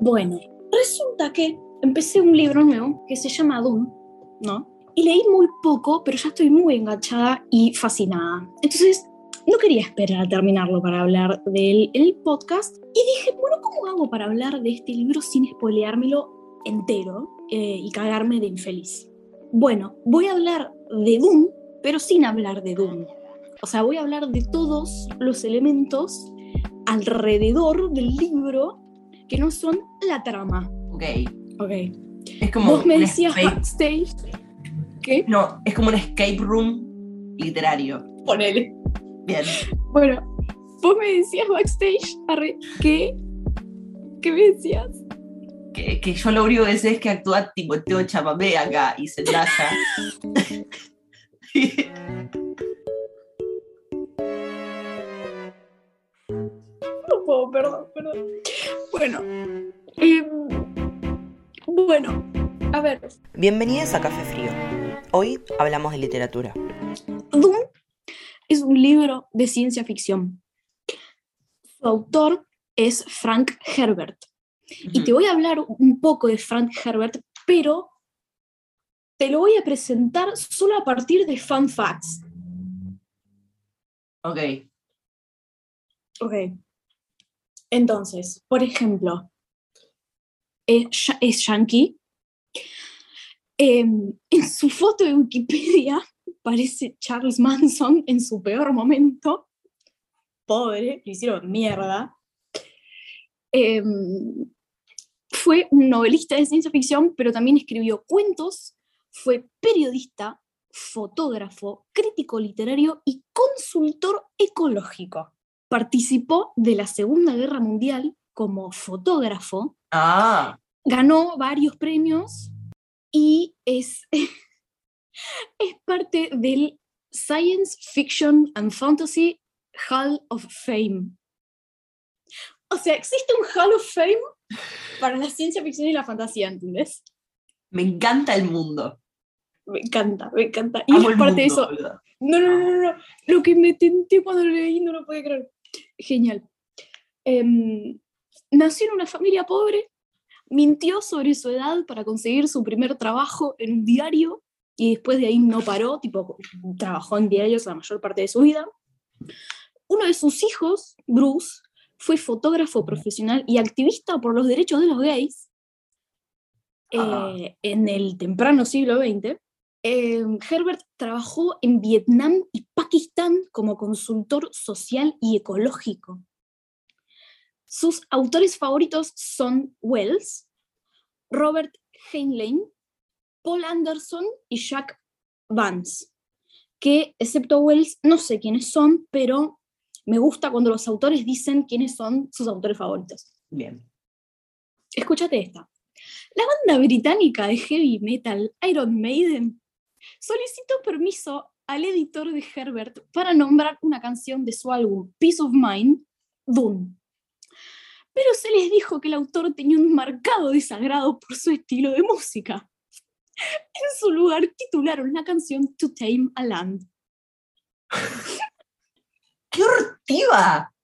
Bueno, resulta que empecé un libro nuevo que se llama Doom, ¿no? Y leí muy poco, pero ya estoy muy enganchada y fascinada. Entonces, no quería esperar a terminarlo para hablar del el podcast. Y dije, bueno, ¿cómo hago para hablar de este libro sin spoileármelo entero eh, y cagarme de infeliz? Bueno, voy a hablar de Doom, pero sin hablar de Doom. O sea, voy a hablar de todos los elementos alrededor del libro que no son la trama. Ok. Ok. Es como. Vos me decías escape- backstage. ¿Qué? No, es como un escape room literario. Ponele. Bien. Bueno, vos me decías backstage, arre, ¿qué? ¿Qué me decías? Que, que yo lo único que sé es que actúa Timoteo Chamamé acá y Zendaya. No puedo, perdón, perdón. Bueno. em, bueno, a ver. Bienvenidos a Café Frío. Hoy hablamos de literatura. Doom es un libro de ciencia ficción. Su autor es Frank Herbert. Y te voy a hablar un poco de Frank Herbert, pero te lo voy a presentar solo a partir de fun facts. Ok. Ok. Entonces, por ejemplo, es, ya- es yankee. Em, en su foto de Wikipedia parece Charles Manson en su peor momento. Pobre, lo hicieron mierda. Em, fue un novelista de ciencia ficción, pero también escribió cuentos, fue periodista, fotógrafo, crítico literario y consultor ecológico. Participó de la Segunda Guerra Mundial como fotógrafo, Ah, ganó varios premios y es, es parte del Science Fiction and Fantasy Hall of Fame. O sea, existe un Hall of Fame para la ciencia ficción y la fantasía, ¿entendés? me encanta el mundo. Me encanta, me encanta. Y el aparte de eso. No, no, no, no, no. Lo que me tenté cuando lo leí no lo podía creer. Genial. Em, nació en una familia pobre, mintió sobre su edad para conseguir su primer trabajo en un diario y después de ahí no paró, tipo, trabajó en diarios la mayor parte de su vida. Uno de sus hijos, Bruce, fue fotógrafo profesional y activista por los derechos de los gays Ah. eh, en el temprano siglo XX. Eh, Herbert trabajó en Vietnam y Pakistán como consultor social y ecológico. Sus autores favoritos son Wells, Robert Heinlein, Paul Anderson y Jack Vance, que excepto Wells no sé quiénes son, pero me gusta cuando los autores dicen quiénes son sus autores favoritos. Bien. Escúchate esta. La banda británica de heavy metal Iron Maiden solicitó permiso al editor de Herbert para nombrar una canción de su álbum Peace of Mind, Dune. Pero se les dijo que el autor tenía un marcado desagrado por su estilo de música. En su lugar titularon la canción To Tame a Land. ¡Qué hortiva!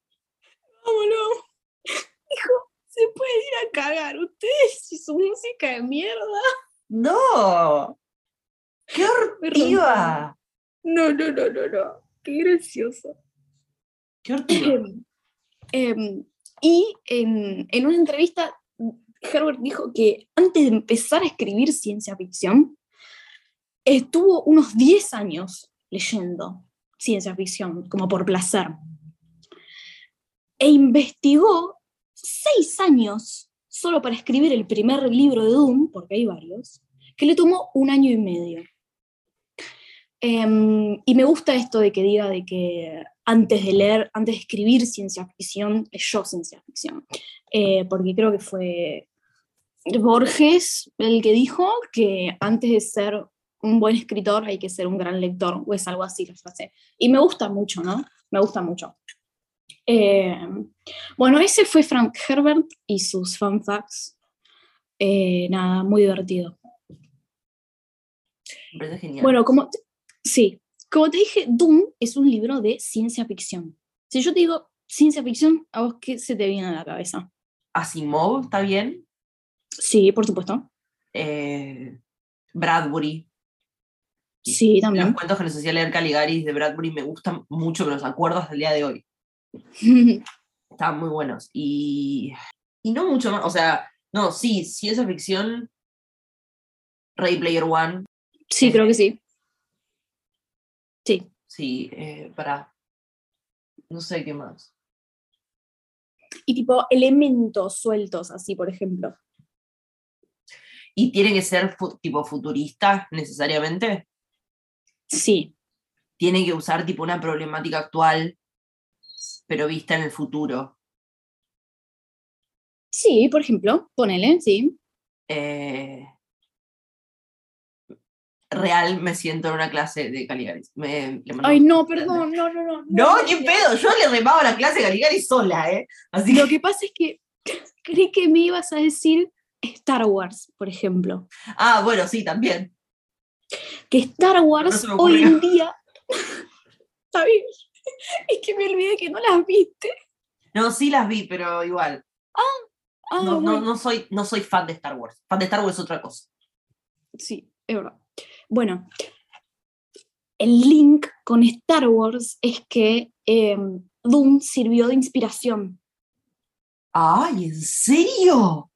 Vámonos. Dijo, se pueden ir a cagar ustedes y su música de mierda. ¡No! ¡Qué hortiva! No, no, no, no, no. Qué gracioso. ¡Qué hortiva! Em, em, y en, en una entrevista, Herbert dijo que antes de empezar a escribir ciencia ficción, estuvo unos 10 años leyendo ciencia ficción, como por placer. E investigó 6 años solo para escribir el primer libro de Doom, porque hay varios, que le tomó un año y medio. Em, y me gusta esto de que diga de que antes de leer, antes de escribir ciencia ficción, leyó ciencia ficción. Eh, porque creo que fue Borges el que dijo que antes de ser un buen escritor hay que ser un gran lector, o es algo así la frase. Y me gusta mucho, ¿no? Me gusta mucho. Eh, bueno, ese fue Frank Herbert y sus fun facts. Eh, nada, muy divertido. Me parece genial. Bueno, como sí, como te dije, Doom es un libro de ciencia ficción. Si yo te digo ciencia ficción, ¿a vos qué se te viene a la cabeza? Asimov, ¿está bien? Sí, por supuesto. Eh, Bradbury. Sí, Los también. cuentos que les hacía leer Caligaris de Bradbury me gustan mucho, me los acuerdo hasta el día de hoy. Estaban muy buenos. Y, y no mucho más, o sea, no, sí, ciencia ficción, Ray Player One, sí, creo que sí. Sí. sí, eh, para, no sé qué más. Y tipo elementos sueltos, así, por ejemplo. ¿Y tiene que ser fu- tipo futurista necesariamente? Sí. Tiene que usar tipo una problemática actual, pero vista en el futuro. Sí, por ejemplo, ponele, sí. Eh, real me siento en una clase de Caligaris. Me, le mando- Ay, no, perdón, no, no, no. No, qué pedo, yo le remaba la clase de Caligaris sola, ¿eh? Así Lo que, pasa es que creí que me ibas a decir Star Wars, por ejemplo. ah, bueno, sí, también. Que Star Wars hoy en día. Está bien. Es que me olvidé que no las viste. No, sí las vi, pero igual. Ah, No, no, bueno. no soy, no soy fan de Star Wars. Fan de Star Wars es otra cosa. Sí, es verdad. Bueno, el link con Star Wars es que eh, Doom sirvió de inspiración. ¡Ay, en serio!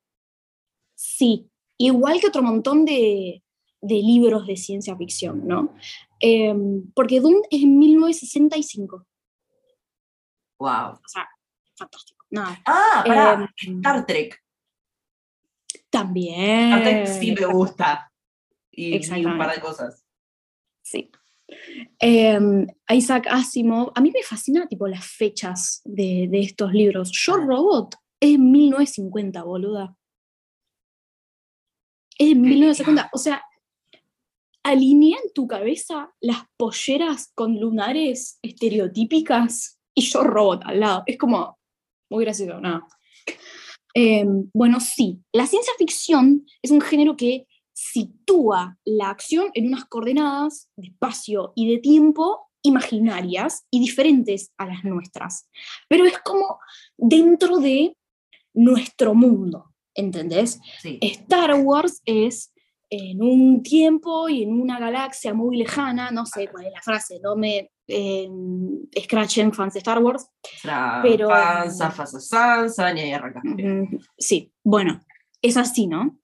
Sí, igual que otro montón de, de libros de ciencia ficción, ¿no? Eh, porque Doom es en 1965. Wow. O sea, fantástico. Nada. Ah, pará, Eh, Star Trek. También. Star Trek sí me gusta. Y, y un par de cosas. Sí. Eh, Isaac Asimov, a mí me fascina tipo las fechas de, de estos libros. Yo. Robot es en 1950, boluda. Es en 1950. O sea, alinea en tu cabeza las polleras con lunares estereotípicas y yo Robot al lado. Es como muy gracioso, nada. Eh, bueno, sí, la ciencia ficción es un género que sitúa la acción en unas coordenadas de espacio y de tiempo imaginarias y diferentes a las nuestras. Pero es como dentro de nuestro mundo, ¿entendés? Sí. Star Wars es en un tiempo y en una galaxia muy lejana, no sé cuál es la frase, no me eh, escrachen fans de Star Wars, pero- sansa, y ahí arrancaste. Ujú, Sí, bueno, es así, ¿no?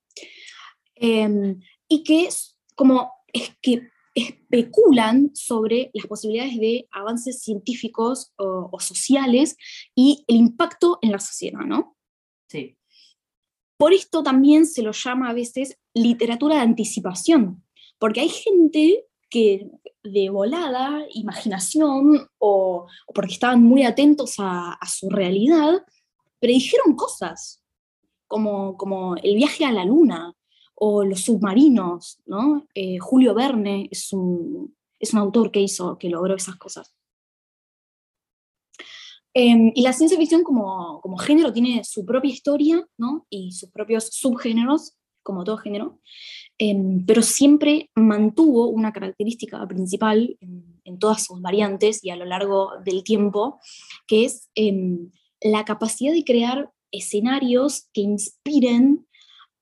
Em, y que es como es que especulan sobre las posibilidades de avances científicos o, o sociales y el impacto en la sociedad, ¿no? Sí. Por esto también se lo llama a veces literatura de anticipación, porque hay gente que de volada, imaginación o, o porque estaban muy atentos a, a su realidad, predijeron cosas, como, como el viaje a la luna o los submarinos, ¿no? Eh, Julio Verne es un, es un autor que hizo, que logró esas cosas. Em, y la ciencia ficción como, como género tiene su propia historia, ¿no? Y sus propios subgéneros, como todo género, em, pero siempre mantuvo una característica principal en, todas sus variantes y a lo largo del tiempo, que es em, la capacidad de crear escenarios que inspiren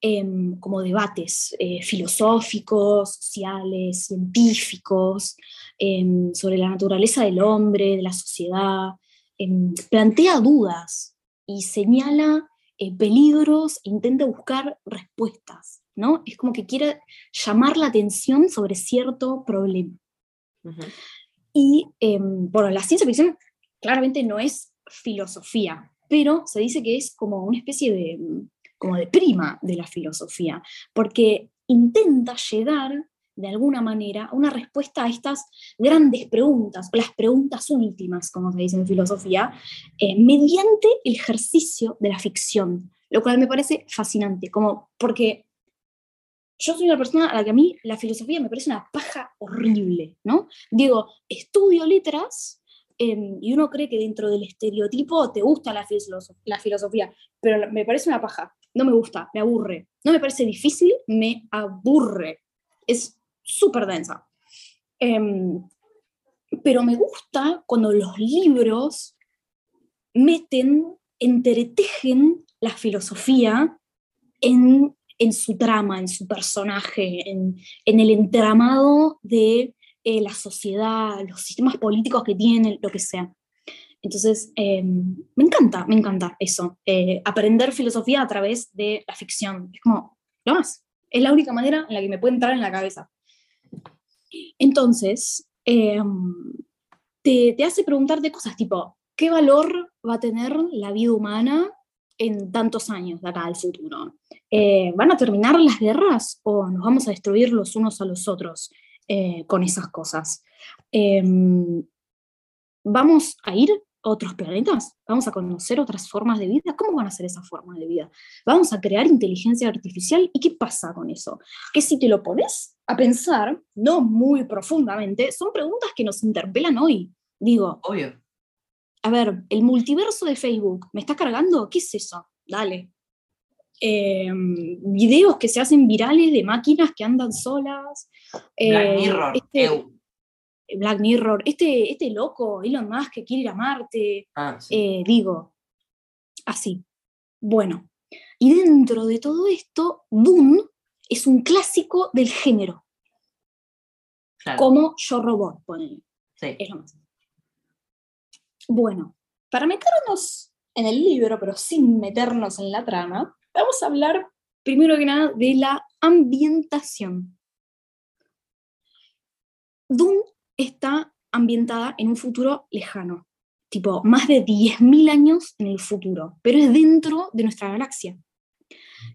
em, como debates eh, filosóficos, sociales, científicos, em, sobre la naturaleza del hombre, de la sociedad, em, plantea dudas y señala eh, peligros e intenta buscar respuestas, ¿no? Es como que quiere llamar la atención sobre cierto problema. Ujú. Y em, bueno, la ciencia ficción claramente no es filosofía, pero se dice que es como una especie de, como de prima de la filosofía, porque intenta llegar de alguna manera a una respuesta a estas grandes preguntas, o las preguntas últimas, como se dice en filosofía, eh, mediante el ejercicio de la ficción, lo cual me parece fascinante, como porque yo soy una persona a la que a mí la filosofía me parece una paja horrible, ¿no? Digo, estudio letras em, y uno cree que dentro del estereotipo te gusta la, filosof- la filosofía, pero me parece una paja, no me gusta, me aburre. No me parece difícil, me aburre. Es súper densa. Em, pero me gusta cuando los libros meten entretejen la filosofía en, su trama, en su personaje, en, el entramado de eh, la sociedad, los sistemas políticos que tienen, lo que sea. Entonces, em, me encanta, me encanta eso, eh, aprender filosofía a través de la ficción. Es como, lo más, es la única manera en la que me puede entrar en la cabeza. Entonces, em, te, te hace preguntarte cosas tipo, ¿qué valor va a tener la vida humana en tantos años de acá al futuro? Eh, ¿Van a terminar las guerras o nos vamos a destruir los unos a los otros eh, con esas cosas? Em, ¿Vamos a ir otros planetas? ¿Vamos a conocer otras formas de vida? ¿Cómo van a ser esas formas de vida? ¿Vamos a crear inteligencia artificial? ¿Y qué pasa con eso? Que si te lo pones a pensar, no muy profundamente, son preguntas que nos interpelan hoy. Digo, obvio a ver, el multiverso de Facebook, ¿me está cargando? ¿Qué es eso? Dale. Em, videos que se hacen virales de máquinas que andan solas. Black eh, Mirror. Este, Black Mirror. Este, este loco, Elon Musk, que quiere ir a Marte. Ah, eh, digo, así. Bueno, y dentro de todo esto, Dune es un clásico del género. Como Yo Robot, ponen. Sí. Es lo más. Bueno, para meternos en el libro, pero sin meternos en la trama, vamos a hablar primero que nada de la ambientación. Dune está ambientada en un futuro lejano, tipo más de 10.000 años en el futuro, pero es dentro de nuestra galaxia.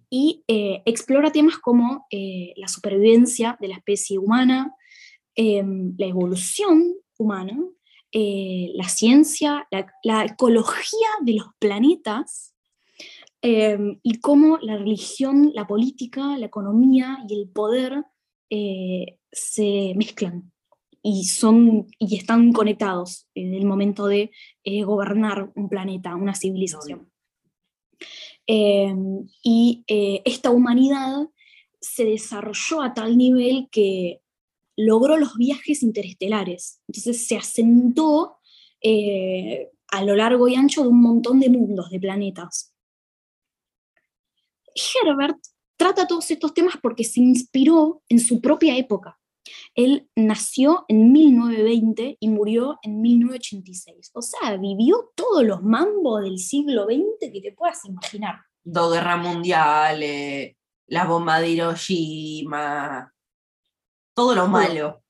Y eh, explora temas como eh, la supervivencia de la especie humana, em, la evolución humana, eh, la ciencia, la, ecología de los planetas em, y cómo la religión, la política, la economía y el poder se mezclan y, son, y están conectados en el momento de eh, gobernar un planeta, una civilización. Em, y esta humanidad se desarrolló a tal nivel que logró los viajes interestelares. Entonces se asentó eh, a lo largo y ancho de un montón de mundos, de planetas. Herbert trata todos estos temas porque se inspiró en su propia época. Él nació en 1920 y murió en 1986. O sea, vivió todos los mambos del siglo XX que te puedas imaginar. Dos guerras mundiales, la bomba de Hiroshima, todo lo malo.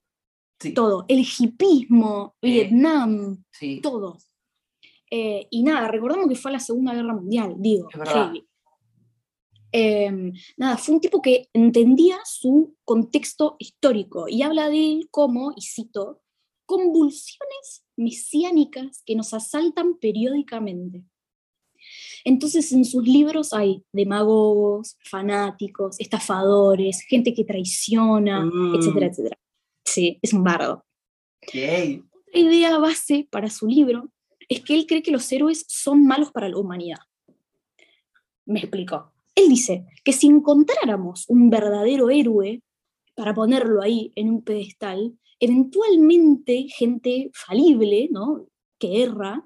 Todo. El hipismo, Vietnam, todo. Eh, y nada, recordamos que fue la Segunda Guerra Mundial, digo, em, nada, fue un tipo que entendía su contexto histórico y habla de él como, y cito, convulsiones mesiánicas que nos asaltan periódicamente. Entonces en sus libros hay demagogos, fanáticos, estafadores, gente que traiciona, mm. etcétera, etcétera. Sí, es un bardo. Otra idea base para su libro es que él cree que los héroes son malos para la humanidad. Me explico. Él dice que si encontráramos un verdadero héroe para ponerlo ahí en un pedestal, eventualmente gente falible, ¿no? que erra,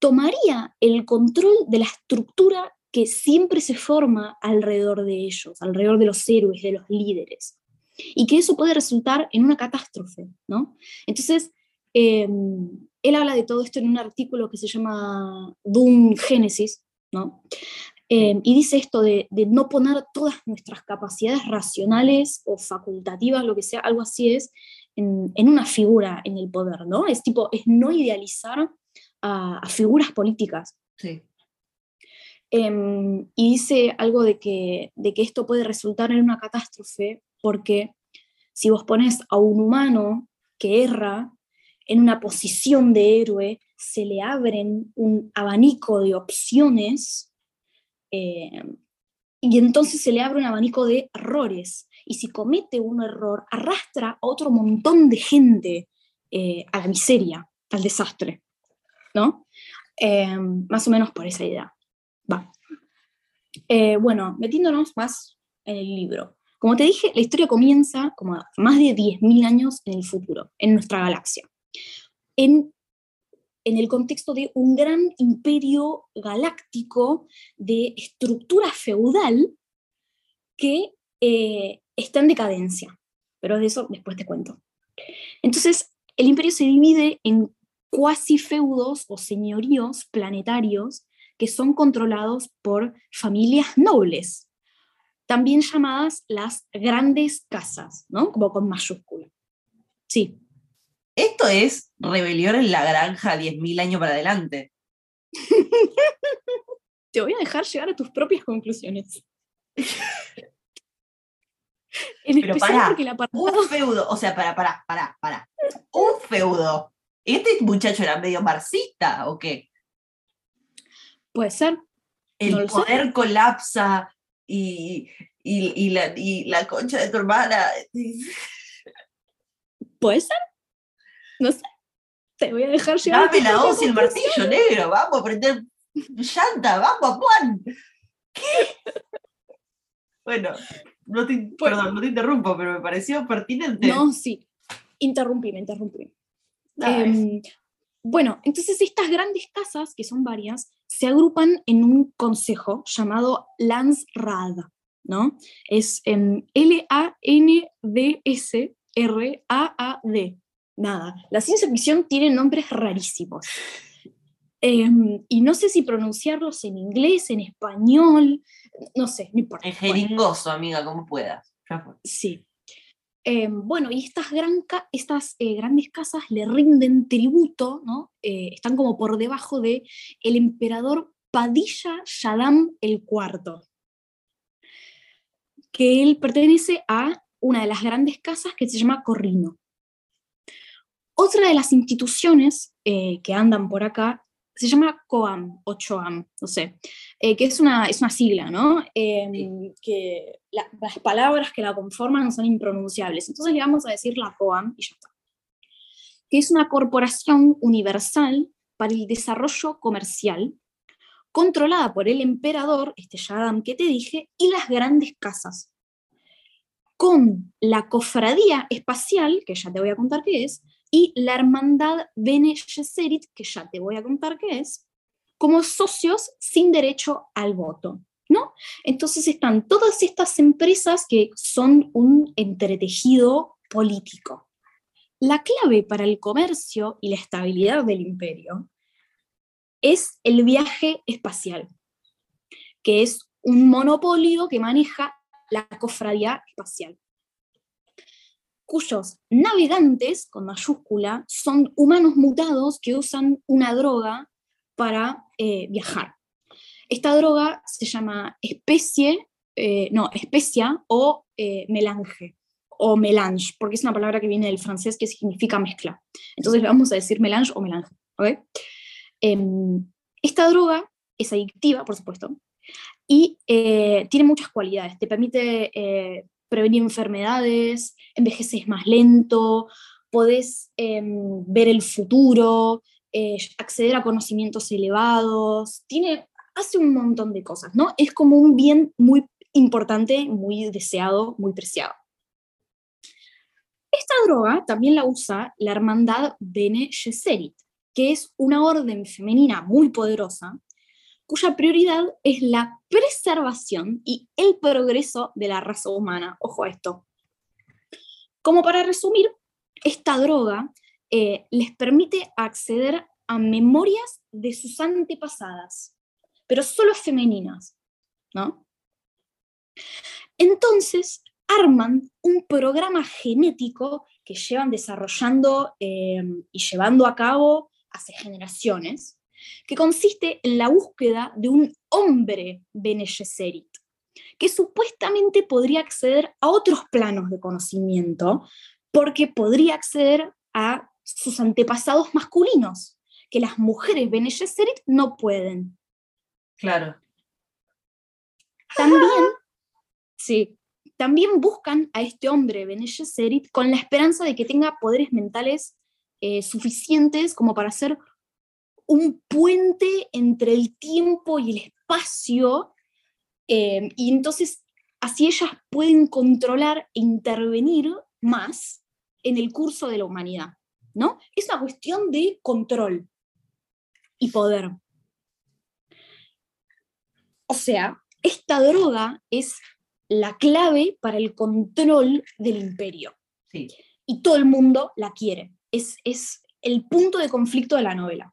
tomaría el control de la estructura que siempre se forma alrededor de ellos, alrededor de los héroes, de los líderes, y que eso puede resultar en una catástrofe, ¿no? Entonces, em, él habla de todo esto en un artículo que se llama Doom Génesis, ¿no? Em, y dice esto de, no poner todas nuestras capacidades racionales o facultativas, lo que sea, algo así es, en, en una figura en el poder, ¿no? Es tipo, es no idealizar a, figuras políticas. Sí. Em, y dice algo de que, de que esto puede resultar en una catástrofe porque si vos pones a un humano que erra en una posición de héroe, se le abren un abanico de opciones em, y entonces se le abre un abanico de errores. Y si comete un error, arrastra a otro montón de gente eh, a la miseria, al desastre. ¿no? Eh, más o menos por esa idea. Va. Eh, bueno, metiéndonos más en el libro. Como te dije, la historia comienza como más de 10.000 años en el futuro, en nuestra galaxia. En en el contexto de un gran imperio galáctico de estructura feudal que eh, está en decadencia. Pero de eso después te cuento. Entonces, el imperio se divide en cuasi feudos o señoríos planetarios que son controlados por familias nobles, también llamadas las grandes casas, ¿no? Como con mayúscula. Sí. Esto es rebelión en la granja 10.000 años para adelante. Te voy a dejar llegar a tus propias conclusiones. Pero para, un feudo, o sea, para, para, para, para. Un feudo. ¿Este muchacho era medio marxista o qué? Puede ser. El poder colapsa y, y, la, y la concha de tu hermana. Puede ser. No sé. Te voy a dejar llegar. Dame la hoz y el martillo negro. Vamos a prender llanta. Vamos, Juan. ¿Qué? Bueno, no te, perdón, no te interrumpo, pero me pareció pertinente. No, sí. Interrumpí, me interrumpí. Em, bueno, entonces estas grandes casas, que son varias, se agrupan en un consejo llamado Landsrad, ¿no? Es en L-A-N-D-S-R-A-A-D. Nada, la ciencia ficción tiene nombres rarísimos. Em, y no sé si pronunciarlos en inglés, en español, no sé, no importa. En jeringoso, amiga, como puedas. Sí. Em, bueno, y estas, gran estas eh, grandes casas le rinden tributo, ¿no? Eh, están como por debajo de el emperador Padilla Shaddam el IV, que él pertenece a una de las grandes casas que se llama Corrino. Otra de las instituciones eh, que andan por acá se llama COAM o CHOAM, no sé, eh, que es una, es una sigla, ¿no? Em, que las palabras que la conforman son impronunciables. Entonces le vamos a decir la COAM y ya está. Que es una corporación universal para el desarrollo comercial, controlada por el emperador, este Yadam que te dije, y las grandes casas. Con la cofradía espacial, que ya te voy a contar qué es, y la hermandad Bene Gesserit, que ya te voy a contar qué es, como socios sin derecho al voto. ¿no? Entonces están todas estas empresas que son un entretejido político. La clave para el comercio y la estabilidad del imperio es el viaje espacial, que es un monopolio que maneja la cofradía espacial cuyos navegantes, con mayúscula, son humanos mutados que usan una droga para eh, viajar. Esta droga se llama especie, eh, no, especia o eh, melange, o melange, porque es una palabra que viene del francés que significa mezcla. Entonces vamos a decir melange o melange. Em, esta droga es adictiva, por supuesto, y tiene muchas cualidades. Te permite prevenir enfermedades, envejeces más lento, podés em, ver el futuro, eh, acceder a conocimientos elevados, tiene, hace un montón de cosas, ¿no? Es como un bien muy importante, muy deseado, muy preciado. Esta droga también la usa la hermandad Bene Gesserit, que es una orden femenina muy poderosa cuya prioridad es la preservación y el progreso de la raza humana. Ojo a esto. Como para resumir, esta droga eh, les permite acceder a memorias de sus antepasadas, pero solo femeninas, ¿no? Entonces, arman un programa genético que llevan desarrollando eh, y llevando a cabo hace generaciones, que consiste en la búsqueda de un hombre Bene Gesserit, que supuestamente podría acceder a otros planos de conocimiento, porque podría acceder a sus antepasados masculinos, que las mujeres Bene Gesserit no pueden. Claro. También, sí, también buscan a este hombre Bene Gesserit con la esperanza de que tenga poderes mentales eh, suficientes como para ser un puente entre el tiempo y el espacio, eh, y entonces así ellas pueden controlar e intervenir más en el curso de la humanidad, ¿no? Es una cuestión de control. y poder. O sea, esta droga es la clave para el control del imperio. Sí. Y todo el mundo la quiere. Es, es el punto de conflicto de la novela.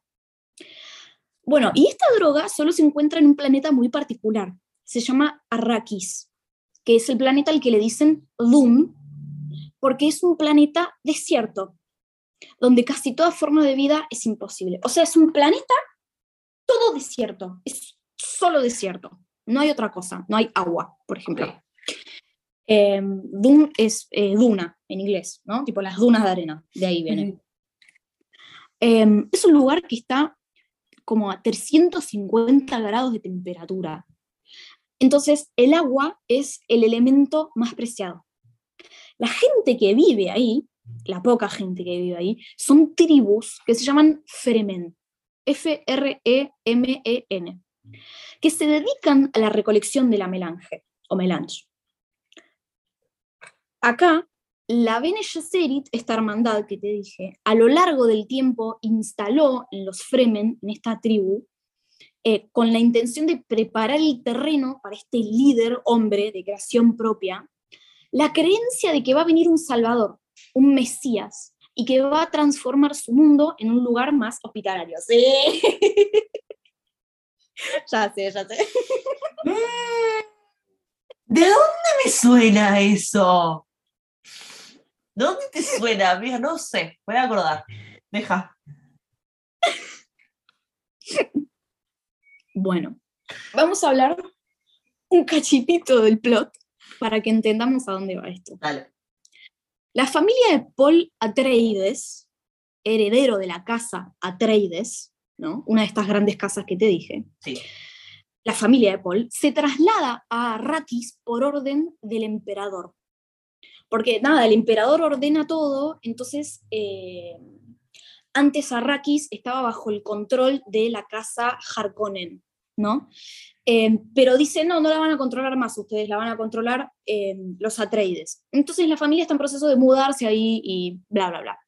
Bueno, y esta droga solo se encuentra en un planeta muy particular. Se llama Arrakis, que es el planeta al que le dicen Doom, porque es un planeta desierto, donde casi toda forma de vida es imposible. O sea, es un planeta todo desierto, es solo desierto, no hay otra cosa, no hay agua, por ejemplo. Eh, Doom es eh, duna en inglés, ¿no? Tipo las dunas de arena, de ahí viene. Eh, es un lugar que está como a 350 grados de temperatura. Entonces, el agua es el elemento más preciado. La gente que vive ahí, la poca gente que vive ahí, son tribus que se llaman Fremen, F-R-E-M-E-N, que se dedican a la recolección de la melange o melange. Acá, la Bene Gesserit, esta hermandad que te dije, a lo largo del tiempo instaló en los Fremen, en esta tribu, eh, con la intención de preparar el terreno para este líder hombre de creación propia, la creencia de que va a venir un Salvador, un Mesías, y que va a transformar su mundo en un lugar más hospitalario. Sí. ya sé, ya sé. ¿De dónde me suena eso? ¿De dónde te suena, amiga? No sé, voy a acordar. Deja. Bueno, vamos a hablar un cachitito del plot para que entendamos a dónde va esto. Dale. La familia de Paul Atreides, heredero de la casa Atreides, ¿no? una de estas grandes casas que te dije, Sí. la familia de Paul, se traslada a Arrakis por orden del emperador. Porque nada, el emperador ordena todo, entonces eh, antes Arrakis estaba bajo el control de la casa Harkonnen, ¿no? Eh, pero dice, no, no la van a controlar más ustedes, la van a controlar eh, los Atreides. Entonces la familia está en proceso de mudarse ahí y bla, bla, bla.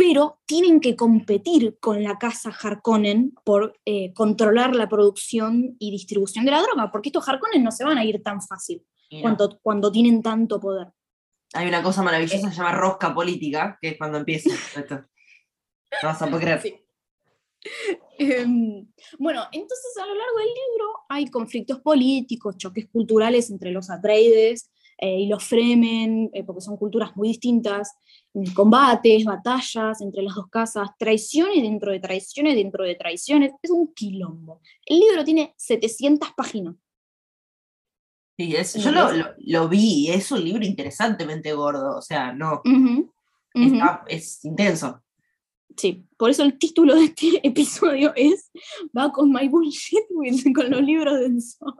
Eh, pero tienen que competir con la casa Harkonnen por eh, controlar la producción y distribución de la droga, porque estos Harkonnen no se van a ir tan fácil no. cuando, cuando tienen tanto poder. Hay una cosa maravillosa que se llama rosca política, que es cuando empieza esto. No vas a poder creer. Sí. Em, bueno, entonces a lo largo del libro hay conflictos políticos, choques culturales entre los Atreides eh, y los Fremen, eh, porque son culturas muy distintas, combates, batallas entre las dos casas, traiciones dentro de traiciones dentro de traiciones, es un quilombo. El libro tiene 700 páginas. Sí, es- yo lo, lo- lo vi, es un libro interesantemente gordo, o sea, no, está- es intenso. Sí, por eso el título de este episodio es Va con My Bullshit with- con los libros densos.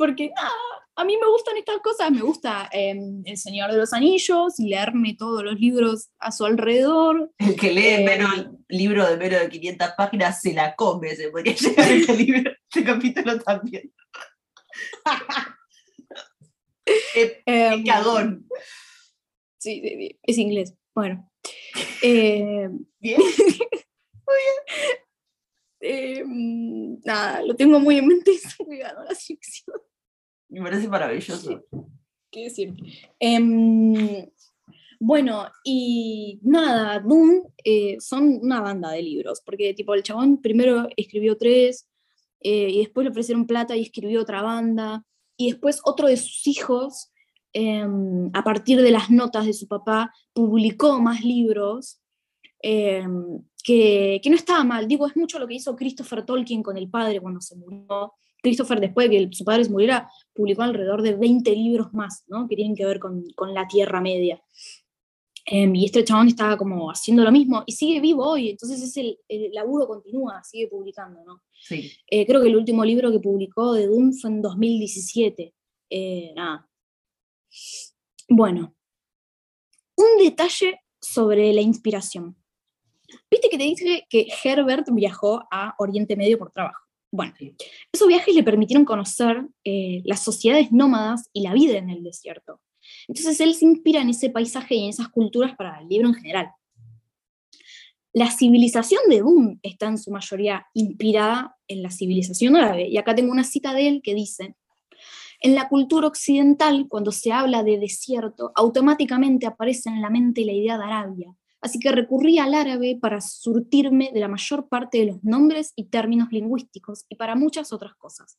Porque nada, a mí me gustan estas cosas, me gusta em, El Señor de los Anillos y leerme todos los libros a su alrededor. El que lee Eh, menos, libro de menos de 500 páginas se la come, se podría llegar este libro, este capítulo también. Qué- qué Em, cagón. sí, sí, sí, es inglés. Bueno. Eh, Bien. eh, mm, nada, lo tengo muy en mente, estoy la ficción. Me parece maravilloso. ¿Qué decir? Em, bueno, y nada, Doom eh, son una banda de libros, porque tipo el chabón primero escribió tres, eh, y después le ofrecieron plata y escribió otra banda, y después otro de sus hijos, em, a partir de las notas de su papá, publicó más libros, em, que, que no estaba mal, digo, es mucho lo que hizo Christopher Tolkien con el padre cuando se murió. Christopher, después de que su padre se muriera, publicó alrededor de 20 libros más, ¿no? Que tienen que ver con, con la Tierra Media. Em, y este chabón estaba como haciendo lo mismo y sigue vivo hoy, entonces es el, el laburo continúa, sigue publicando, ¿no? Sí. Eh, creo que el último libro que publicó de Doom fue en 2017. Eh, nada. Bueno, un detalle sobre la inspiración. Viste que te dije que Herbert viajó a Oriente Medio por trabajo. Bueno, esos viajes le permitieron conocer eh, las sociedades nómadas y la vida en el desierto. Entonces él se inspira en ese paisaje y en esas culturas para el libro en general. La civilización de Dune está en su mayoría inspirada en la civilización árabe. Y acá tengo una cita de él que dice, en la cultura occidental, cuando se habla de desierto, automáticamente aparece en la mente la idea de Arabia. Así que recurrí al árabe para surtirme de la mayor parte de los nombres y términos lingüísticos y para muchas otras cosas.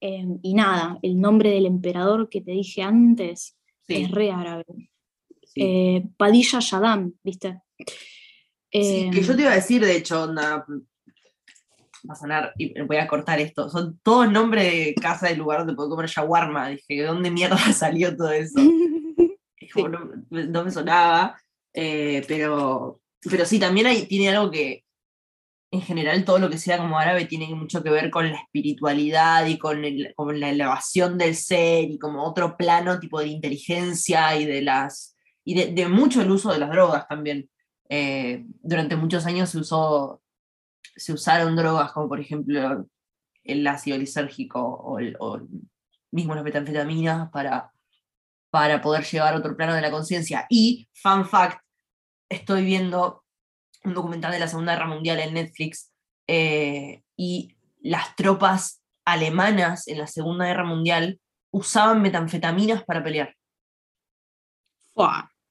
Em, y nada, el nombre del emperador que te dije antes es re árabe. Eh, Padilla Yadam, ¿viste? sí, que yo te iba a decir, de hecho, va a sonar, y voy a cortar esto, son todos nombres de casa del lugar donde puedo comer shawarma. Dije, ¿de dónde mierda salió todo eso? no, me sonaba, eh, pero, pero sí, también hay, tiene algo que, en general todo lo que sea como árabe tiene mucho que ver con la espiritualidad y con, la elevación del ser y como otro plano tipo de inteligencia y de las y de, mucho el uso de las drogas también. Eh, durante muchos años se usó se usaron drogas como por ejemplo el ácido lisérgico o, mismo las metanfetaminas para, para poder llevar a otro plano de la conciencia. Y, fun fact, estoy viendo un documental de la Segunda Guerra Mundial en Netflix, eh, y las tropas alemanas en la Segunda Guerra Mundial usaban metanfetaminas para pelear.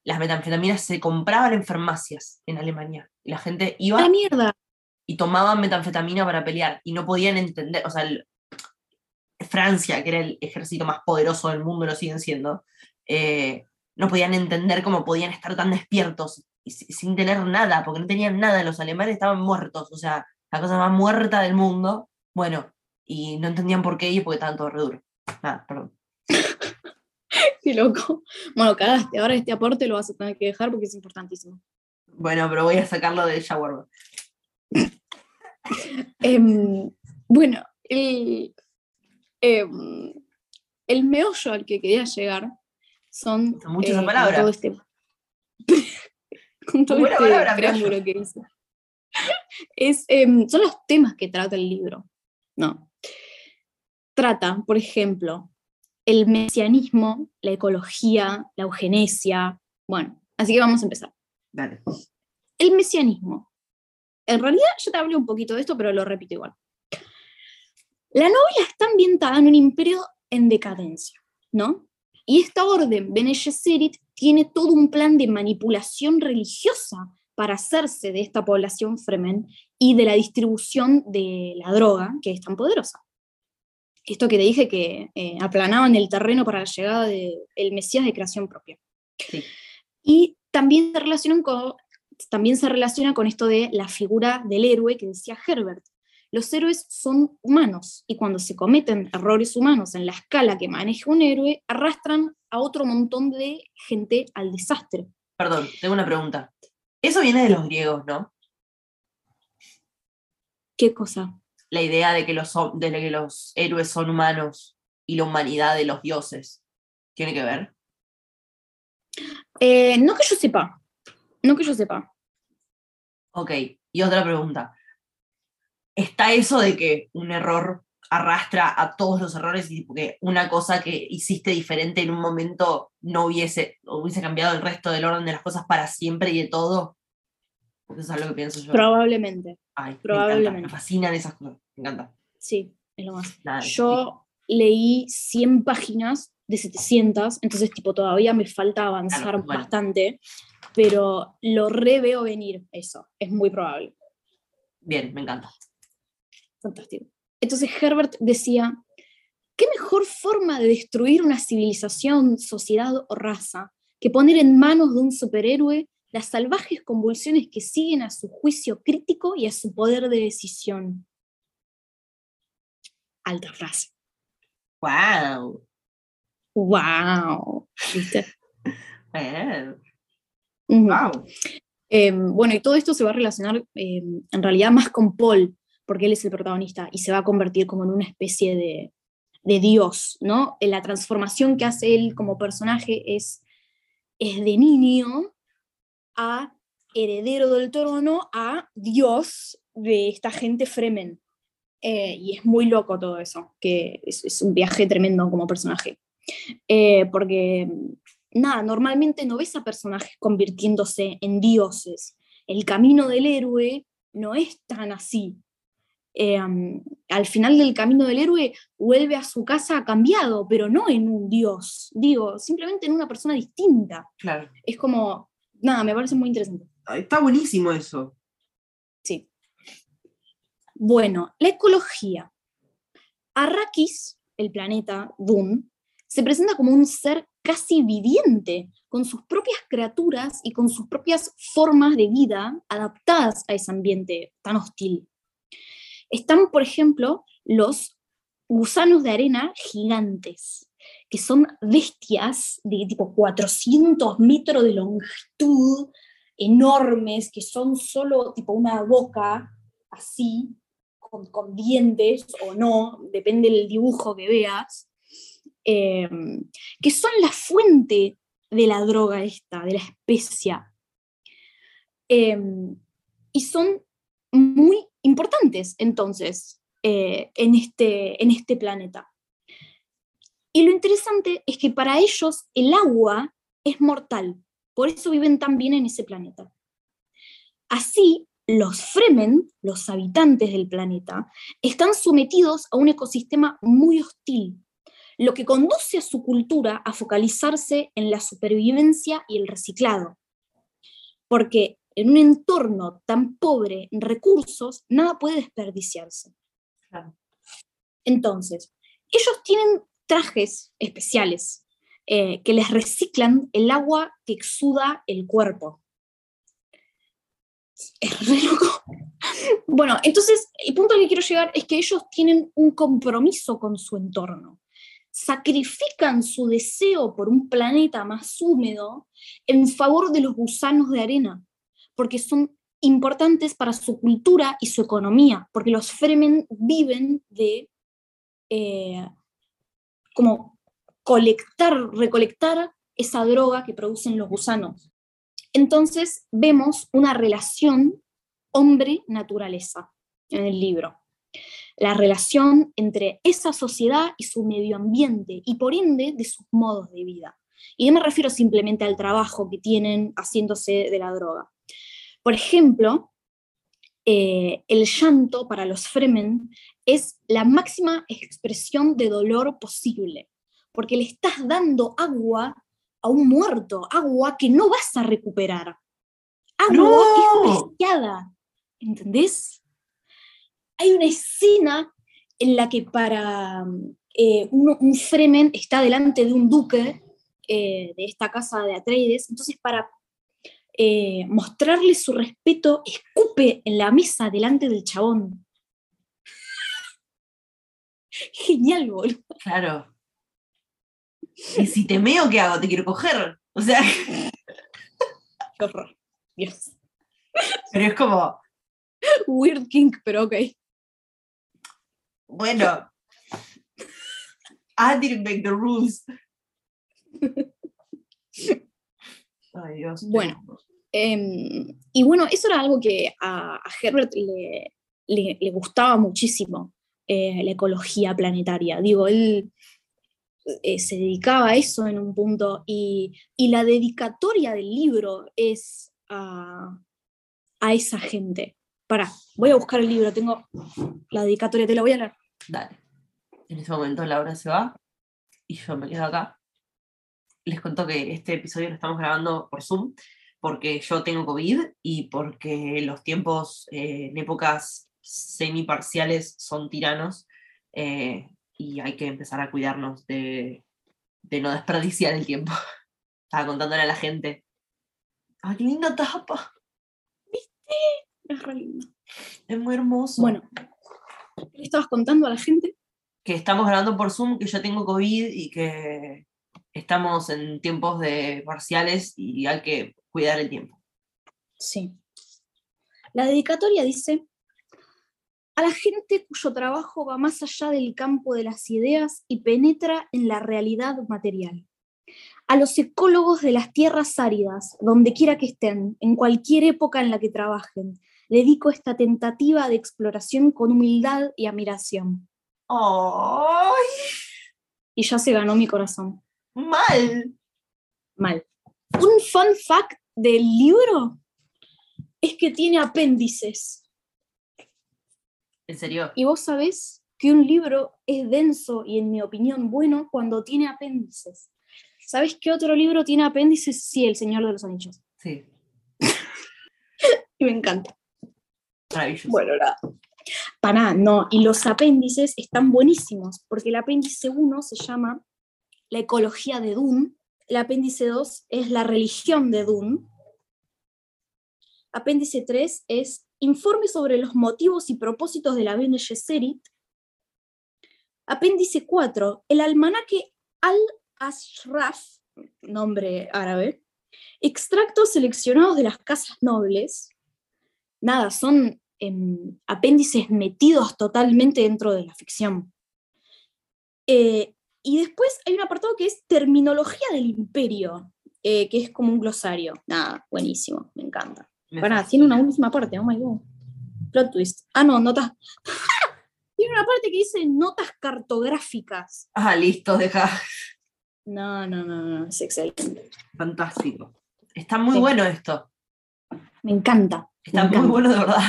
Las metanfetaminas se compraban en farmacias en Alemania. Y la gente iba ¡La mierda! y tomaban metanfetamina para pelear. Y no podían entender, o sea, Francia, que era el ejército más poderoso del mundo, lo siguen siendo, eh, no podían entender cómo podían estar tan despiertos sin tener nada, porque no tenían nada, los alemanes estaban muertos, o sea, la cosa más muerta del mundo, bueno, y no entendían por qué y porque estaban todos re duros. Nada, perdón. qué loco. Bueno, cagaste, ahora este aporte lo vas a tener que dejar porque es importantísimo. Bueno, pero voy a sacarlo de shower. Em, bueno, el, em, el meollo al que quería llegar son... muchas eh, palabras. Este con todo este preámbulo que hice. Es, em, son los temas que trata el libro. No. Trata, por ejemplo, el mesianismo, la ecología, la eugenesia. Bueno, así que vamos a empezar. Dale. El mesianismo. En realidad, yo te hablé un poquito de esto, pero lo repito igual. La novela está ambientada en un imperio en decadencia, ¿no? Y esta orden, Bene Gesserit, tiene todo un plan de manipulación religiosa para hacerse de esta población fremen y de la distribución de la droga que es tan poderosa. Esto que te dije que eh, aplanaban el terreno para la llegada del Mesías de creación propia. Y también se, con, también se relaciona con esto de la figura del héroe que decía Herbert, los héroes son humanos y cuando se cometen errores humanos en la escala que maneja un héroe, arrastran a otro montón de gente al desastre. Perdón, tengo una pregunta. Eso viene de los griegos, ¿no? ¿Qué cosa? La idea de que los, de que los héroes son humanos y la humanidad de los dioses. ¿Tiene que ver? Eh, no que yo sepa. No que yo sepa. Ok, y otra pregunta está eso de que un error arrastra a todos los errores y que una cosa que hiciste diferente en un momento no hubiese, hubiese cambiado el resto del orden de las cosas para siempre y de todo. Porque eso es lo que pienso yo. Probablemente. Ay, Probablemente. Me, fascinan esas cosas. Me encanta. Sí, es lo más. yo leí 100 páginas de 700, entonces tipo todavía me falta avanzar bastante, pero lo re veo venir eso, es muy probable. Bien, me encanta. Fantástico. Entonces Herbert decía, ¿qué mejor forma de destruir una civilización, sociedad o raza que poner en manos de un superhéroe las salvajes convulsiones que siguen a su juicio crítico y a su poder de decisión? Alta frase. ¡Wow! ¡Wow! ¿Viste? ¡Wow! Em, bueno, y todo esto se va a relacionar em, en realidad más con Paul, porque él es el protagonista y se va a convertir como en una especie de, dios, ¿no? La transformación que hace él como personaje es, es de niño a heredero del trono a dios de esta gente Fremen. Eh, y es muy loco todo eso, que es, un viaje tremendo como personaje. Eh, porque, nada, normalmente no ves a personajes convirtiéndose en dioses. El camino del héroe no es tan así. Eh, al final del camino del héroe vuelve a su casa cambiado, pero no en un dios, digo, simplemente en una persona distinta. Claro. Es como, nada, me parece muy interesante. Está buenísimo eso. Sí. Bueno, la ecología. Arrakis, el planeta Dune, se presenta como un ser casi viviente, con sus propias criaturas y con sus propias formas de vida adaptadas a ese ambiente tan hostil. Están, por ejemplo, los gusanos de arena gigantes, que son bestias de tipo 400 metros de longitud, enormes, que son solo tipo una boca así, con, dientes o no, depende del dibujo que veas, eh, que son la fuente de la droga esta, de la especia. Eh, y son muy importantes entonces eh, en, este, en este planeta. Y lo interesante es que para ellos el agua es mortal, por eso viven tan bien en ese planeta. Así, los Fremen, los habitantes del planeta, están sometidos a un ecosistema muy hostil, lo que conduce a su cultura a focalizarse en la supervivencia y el reciclado. Porque en un entorno tan pobre en recursos, nada puede desperdiciarse. Entonces, ellos tienen trajes especiales eh, que les reciclan el agua que exuda el cuerpo. Es re loco. Bueno, entonces el punto al que quiero llegar es que ellos tienen un compromiso con su entorno. Sacrifican su deseo por un planeta más húmedo en favor de los gusanos de arena porque son importantes para su cultura y su economía, porque los Fremen viven de eh, como colectar, recolectar esa droga que producen los gusanos. Entonces vemos una relación hombre-naturaleza en el libro. La relación entre esa sociedad y su medio ambiente y por ende de sus modos de vida. Y no me refiero simplemente al trabajo que tienen haciéndose de la droga, por ejemplo, eh, el llanto para los Fremen es la máxima expresión de dolor posible, porque le estás dando agua a un muerto, agua que no vas a recuperar. Agua que es preciada, ¿entendés? Hay una escena en la que para eh, un Fremen está delante de un duque eh, de esta casa de Atreides, entonces para eh, mostrarle su respeto, escupe en la mesa delante del chabón. Genial, boludo. Claro. Y si te meo, ¿qué hago? Te quiero coger. O sea. Qué horror. Dios. Pero es como. Weird King, pero ok. Bueno. I didn't make the rules. Ay, Dios. Bueno, Em, y bueno, eso era algo que a, Herbert le, le, gustaba muchísimo, eh, la ecología planetaria. Digo, él eh, se dedicaba a eso en un punto y, y la dedicatoria del libro es a, a esa gente. Para, voy a buscar el libro, tengo la dedicatoria, te la voy a leer. Dale. En ese momento Laura se va y yo me quedo acá. Les cuento que este episodio lo estamos grabando por Zoom porque yo tengo COVID y porque los tiempos eh, en épocas semiparciales son tiranos eh, y hay que empezar a cuidarnos de, no desperdiciar el tiempo. Estaba contándole a la gente. ¡Ay, qué linda tapa! ¿Viste? Es re lindo. Es muy hermoso. Bueno, ¿qué le estabas contando a la gente? Que estamos grabando por Zoom, que yo tengo COVID y que estamos en tiempos de parciales y hay que cuidar el tiempo. Sí. La dedicatoria dice, a la gente cuyo trabajo va más allá del campo de las ideas y penetra en la realidad material. A los ecólogos de las tierras áridas, donde quiera que estén, en cualquier época en la que trabajen, dedico esta tentativa de exploración con humildad y admiración. ¡Ay! y ya se ganó mi corazón. Mal. Mal. Un fun fact del libro es que tiene apéndices. ¿En serio? Y vos sabés que un libro es denso y, en mi opinión, bueno cuando tiene apéndices. ¿Sabés qué otro libro tiene apéndices? Sí, El Señor de los Anillos. Sí. y me encanta. Maravilloso. Bueno, nada. Para nada, no. Y los apéndices están buenísimos, porque el apéndice 1 se llama La ecología de Dune, el apéndice 2 es La religión de Dune, apéndice 3 es Informe sobre los motivos y propósitos de la Bene Gesserit, apéndice 4, el almanaque Al-Ashraf, nombre árabe, extractos seleccionados de las casas nobles, nada, son apéndices metidos totalmente dentro de la ficción. Eh, y después hay un apartado que es terminología del imperio, eh, que es como un glosario. Nada, buenísimo, me encanta. Me Pará, fascina. tiene una última parte, oh my god. Plot twist. Ah, no, notas. tiene una parte que dice notas cartográficas. Ah, listo, deja. No, no, no, no, es excelente. Fantástico. Está muy Sí. bueno esto. Me encanta. Está me muy encanta, bueno de verdad.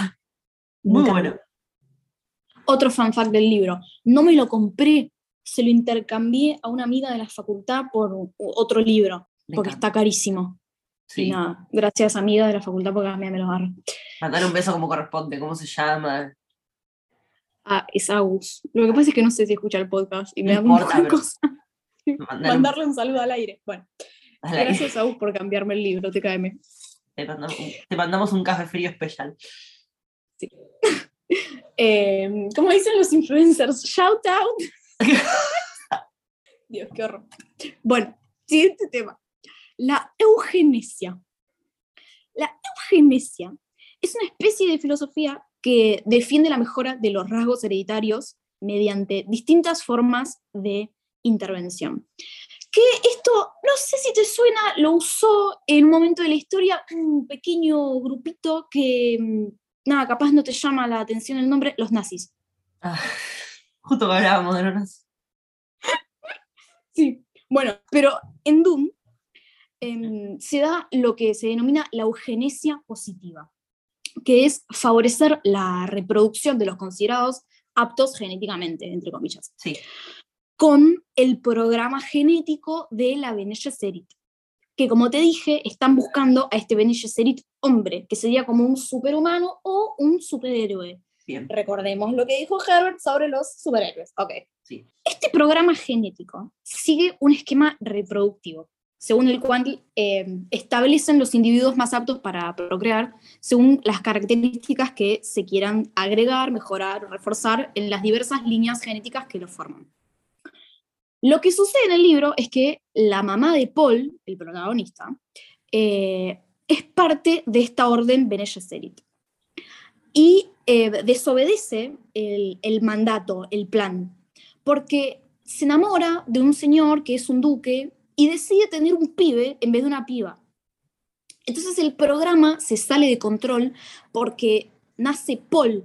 me Muy encanta. bueno. Otro fan fact del libro. No me lo compré, se lo intercambié a una amiga de la facultad por otro libro, Me porque encanta. está carísimo. Y Sí. nada, gracias amiga de la facultad porque a mí me lo agarro. Mandar un beso como corresponde. ¿Cómo se llama? Ah, es Agus. Lo que pasa es que no sé si escucha el podcast y me No da importa, pero- cosa mandarle un saludo al aire. Bueno, al aire. gracias Agus por cambiarme el libro, TKM. Te mandamos, te mandamos un café frío especial. Eh, ¿Cómo dicen los influencers? Shout out. Dios, qué horror. Bueno, siguiente tema. La eugenesia. La eugenesia es una especie de filosofía que defiende la mejora de los rasgos hereditarios mediante distintas formas de intervención. Que esto, no sé si te suena, lo usó en un momento de la historia un pequeño grupito que, mm, nada, capaz no te llama la atención el nombre, los nazis. Ah, justo que hablábamos de los Sí, bueno, pero en Doom em, se da lo que se denomina la eugenesia positiva, que es favorecer la reproducción de los considerados aptos genéticamente, entre comillas, Sí. con el programa genético de la Bene Gesserit, que como te dije, están buscando a este Bene Gesserit hombre, que sería como un superhumano o un superhéroe. Bien. Recordemos lo que dijo Herbert sobre los superhéroes. Ok. Sí. Este programa genético sigue un esquema reproductivo, según el cual eh, establecen los individuos más aptos para procrear, según las características que se quieran agregar, mejorar o reforzar en las diversas líneas genéticas que lo forman. Lo que sucede en el libro es que la mamá de Paul, el protagonista, eh, es parte de esta orden Bene Gesserit y eh, desobedece el, el mandato, el plan, porque se enamora de un señor que es un duque y decide tener un pibe en vez de una piba. Entonces el programa se sale de control porque nace Paul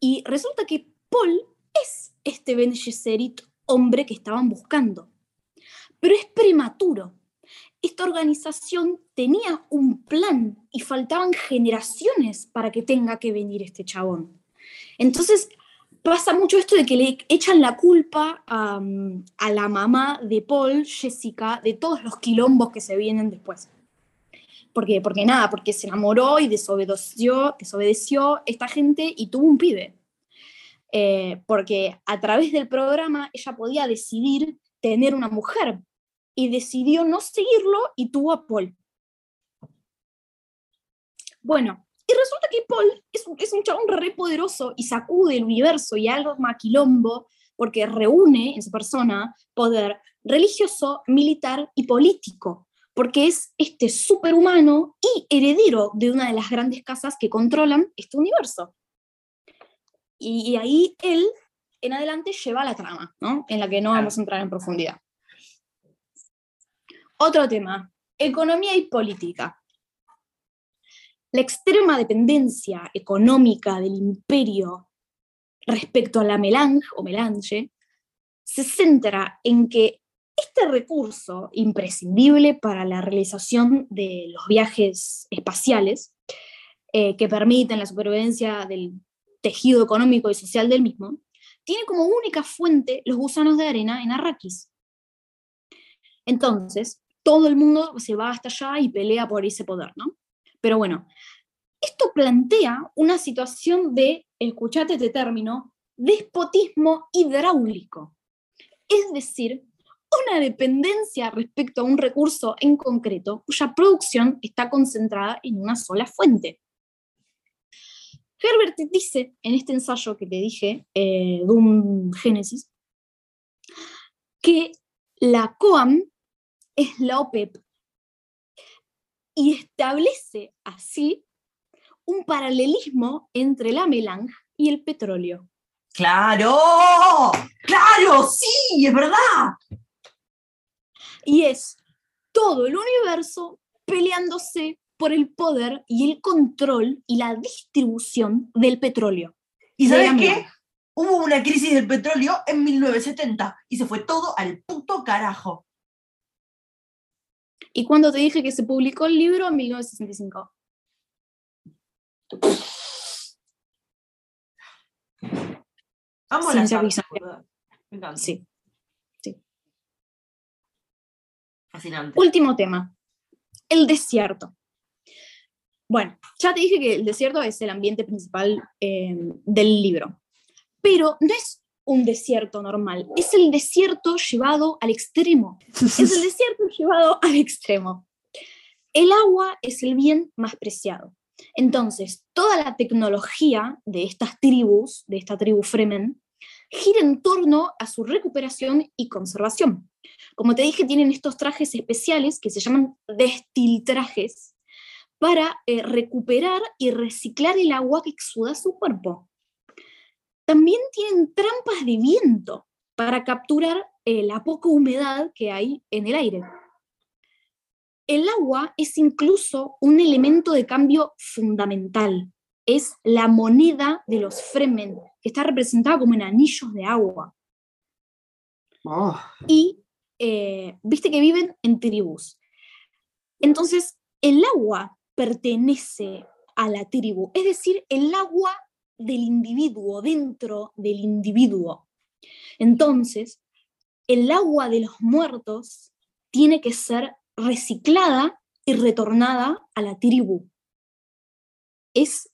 y resulta que Paul es este Bene Gesserit hombre que estaban buscando. Pero es prematuro. Esta organización tenía un plan y faltaban generaciones para que tenga que venir este chabón. Entonces pasa mucho esto de que le echan la culpa a, la mamá de Paul, Jessica, de todos los quilombos que se vienen después. ¿Por? Porque nada, porque se enamoró y desobedeció, desobedeció esta gente y tuvo un pibe. Eh, porque a través del programa ella podía decidir tener una mujer y decidió no seguirlo y tuvo a Paul. Bueno, y resulta que Paul es es un chabón re poderoso y sacude el universo y algo maquilombo porque reúne en su persona poder religioso, militar y político, porque es este superhumano y heredero de una de las grandes casas que controlan este universo. Y, y ahí él, en adelante, lleva la trama, ¿no? En la que no vamos a entrar en profundidad. Otro tema, economía y política. La extrema dependencia económica del imperio respecto a la melange o melange se centra en que este recurso imprescindible para la realización de los viajes espaciales, eh, que permiten la supervivencia del tejido económico y social del mismo, tiene como única fuente los gusanos de arena en Arrakis. Entonces, todo el mundo se va hasta allá y pelea por ese poder, ¿no? Pero bueno, esto plantea una situación de, escuchate este término, despotismo hidráulico. Es decir, una dependencia respecto a un recurso en concreto cuya producción está concentrada en una sola fuente. Herbert dice en este ensayo que te dije, eh, Doom Génesis, que la COAM es la OPEP y establece así un paralelismo entre la melange y el petróleo. ¡Claro! ¡Claro! ¡Sí! ¡Es verdad! Y es todo el universo peleándose por el poder y el control y la distribución del petróleo. ¿Y sabes qué? Hubo una crisis del petróleo en 1970 y se fue todo al puto carajo. ¿Y cuando te dije que se publicó el libro? En 1965. Amo Ciencia la. Me encanta. Sí. Fascinante. Último tema. El desierto. Bueno, ya te dije que el desierto es el ambiente principal eh, del libro, pero no es un desierto normal, es el desierto llevado al extremo. Es el desierto llevado al extremo. El agua es el bien más preciado. Entonces, toda la tecnología de estas tribus, de esta tribu Fremen, gira en torno a su recuperación y conservación. Como te dije, tienen estos trajes especiales que se llaman destiltrajes para eh, recuperar y reciclar el agua que exuda su cuerpo. También tienen trampas de viento para capturar eh, la poca humedad que hay en el aire. El agua es incluso un elemento de cambio fundamental. Es la moneda de los Fremen, que está representada como en anillos de agua. Oh, Y eh, viste que viven en tribus. Entonces, el agua pertenece a la tribu, es decir, el agua del individuo, dentro del individuo. Entonces, el agua de los muertos tiene que ser reciclada y retornada a la tribu. Es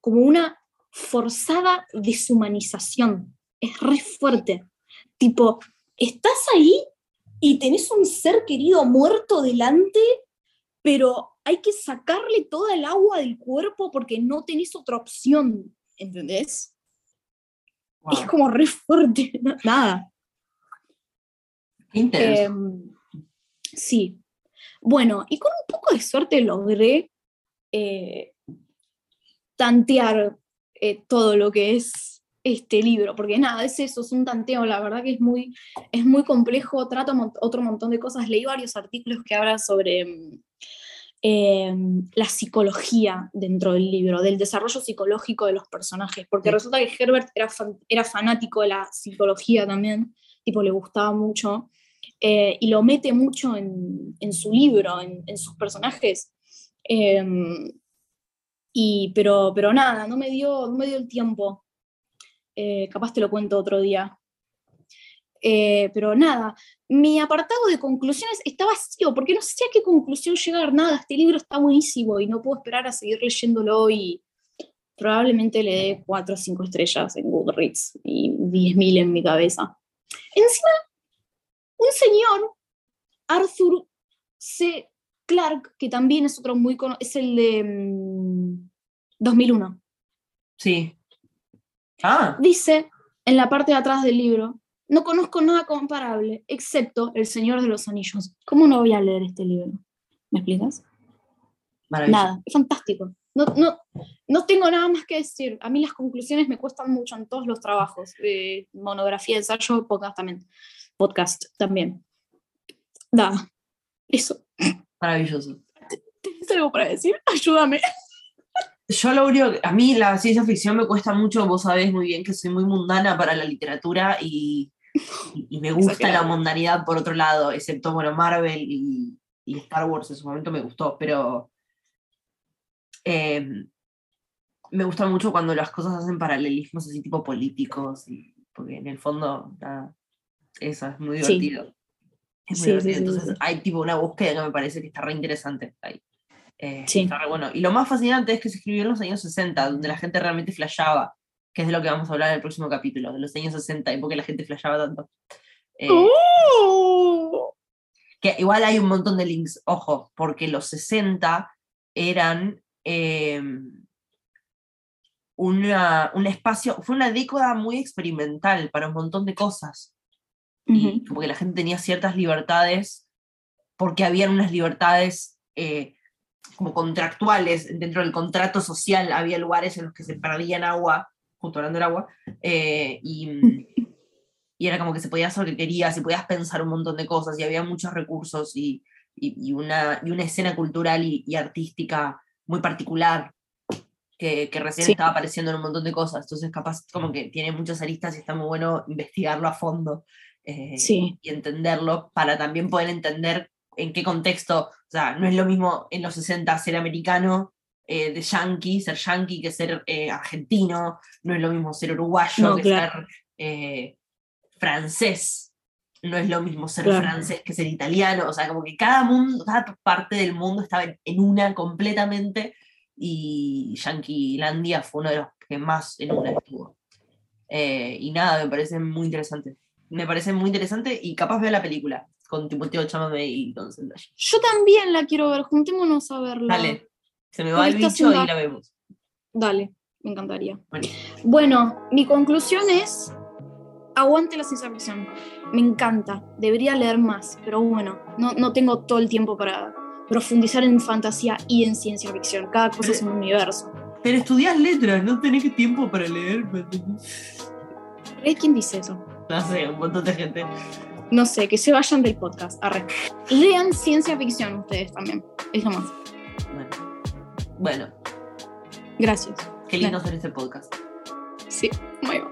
como una forzada deshumanización. Es re fuerte. Tipo, estás ahí y tenés un ser querido muerto delante, pero hay que sacarle toda el agua del cuerpo porque no tenés otra opción. ¿Entendés? wow. Es como re fuerte. Nada. Intenso. Em, sí. Bueno, y con un poco de suerte logré eh, tantear eh, todo lo que es este libro, porque nada, es eso, es un tanteo, la verdad que es muy, es muy complejo, trata mon- otro montón de cosas, leí varios artículos que hablan sobre em, la psicología dentro del libro, del desarrollo psicológico de los personajes, porque Sí. resulta que Herbert era, fan- era fanático de la psicología también, tipo le gustaba mucho, eh, y lo mete mucho en, en su libro, en, en sus personajes. Em, y, pero, pero nada, no me dio, no me dio el tiempo. Eh, capaz te lo cuento otro día. Eh, pero nada, mi apartado de conclusiones está vacío, porque no sé a qué conclusión llegar. Nada, este libro está buenísimo y no puedo esperar a seguir leyéndolo y probablemente le dé 4 o 5 estrellas en Goodreads y 10.000 en mi cabeza. Encima, un señor, Arthur C. Clarke, que también es otro muy conocido, es el de mm, 2001, Sí. Ah, dice en la parte de atrás del libro, no conozco nada comparable, excepto El Señor de los Anillos. ¿Cómo no voy a leer este libro? ¿Me explicas? Nada, es fantástico. No, no, no tengo nada más que decir. A mí las conclusiones me cuestan mucho en todos los trabajos. eh, monografía, ensayo, podcast también. Podcast también. Nada. Eso. Maravilloso. ¿Tienes algo para decir? Ayúdame. Yo lo único, a mí la ciencia ficción me cuesta mucho, vos sabés muy bien que soy muy mundana para la literatura y Y, y me gusta la mundanidad por otro lado, excepto, bueno, Marvel y, y Star Wars en su momento me gustó, pero eh, me gusta mucho cuando las cosas hacen paralelismos así tipo políticos, y, porque en el fondo nada, eso es muy divertido. Es muy Sí, divertido. sí, sí, Entonces hay tipo una búsqueda que me parece que está re interesante ahí. Eh, Sí. está re bueno. Y lo más fascinante es que se escribió en los años 60, donde la gente realmente flashaba, que es de lo que vamos a hablar en el próximo capítulo, de los años 60 y por qué la gente flashaba tanto. Eh, ¡Oh! que igual hay un montón de links, ojo, porque los 60 eran eh, una, un espacio, fue una década muy experimental para un montón de cosas. Y Ujú. como que la gente tenía ciertas libertades, porque habían unas libertades eh, como contractuales, dentro del contrato social había lugares en los que se perdían agua, justo hablando del agua, eh, y, y era como que se podía hacer lo que querías y podías pensar un montón de cosas y había muchos recursos y, y- y una, y una escena cultural y, y artística muy particular que, que recién Sí. estaba apareciendo en un montón de cosas. Entonces, capaz, como que tiene muchas aristas y está muy bueno investigarlo a fondo eh, Sí. y entenderlo para también poder entender en qué contexto. O sea, no es lo mismo en los 60 ser americano. Eh, de yankee, ser yankee que ser eh, argentino, no es lo mismo ser uruguayo No, que claro. ser eh, francés, no es lo mismo ser Claro. francés que ser italiano, o sea, como que cada mundo, cada parte del mundo estaba en, en una completamente y Yanquilandia fue uno de los que más en una estuvo. Eh, y nada, me parece muy interesante. Me parece muy interesante y capaz veo la película con Timoteo Chalamet y con Zendaya. Yo también la quiero ver, juntémonos a verla. Dale, se me va el bicho y la vemos. Dale, me encantaría. Bueno. Bueno, mi conclusión es, aguante la ciencia ficción. Me encanta, debería leer más, pero bueno, no, no tengo todo el tiempo para profundizar en fantasía y en ciencia ficción. Cada cosa es un universo. Pero estudias letras, no tenés tiempo para leer. ¿Quién dice eso? No sé, un montón de gente. No sé, que se vayan del podcast. Arre. Lean ciencia ficción ustedes también. Es lo más. Bueno, bueno Gracias. qué lindo Claro. hacer este podcast. Sí, muy bien.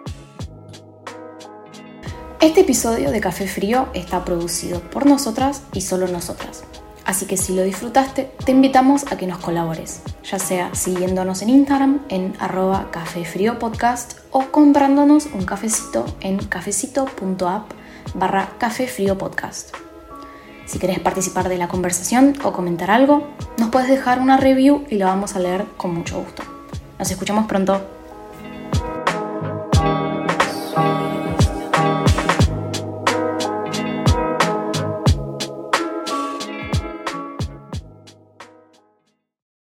Este episodio de Café Frío está producido por nosotras y solo nosotras. Así que si lo disfrutaste, te invitamos a que nos colabores, ya sea siguiéndonos en Instagram en arroba Café Frío Podcast o comprándonos un cafecito en cafecito.app barra Café Frío Podcast. Si querés participar de la conversación o comentar algo, nos puedes dejar una review y la vamos a leer con mucho gusto. Nos escuchamos pronto.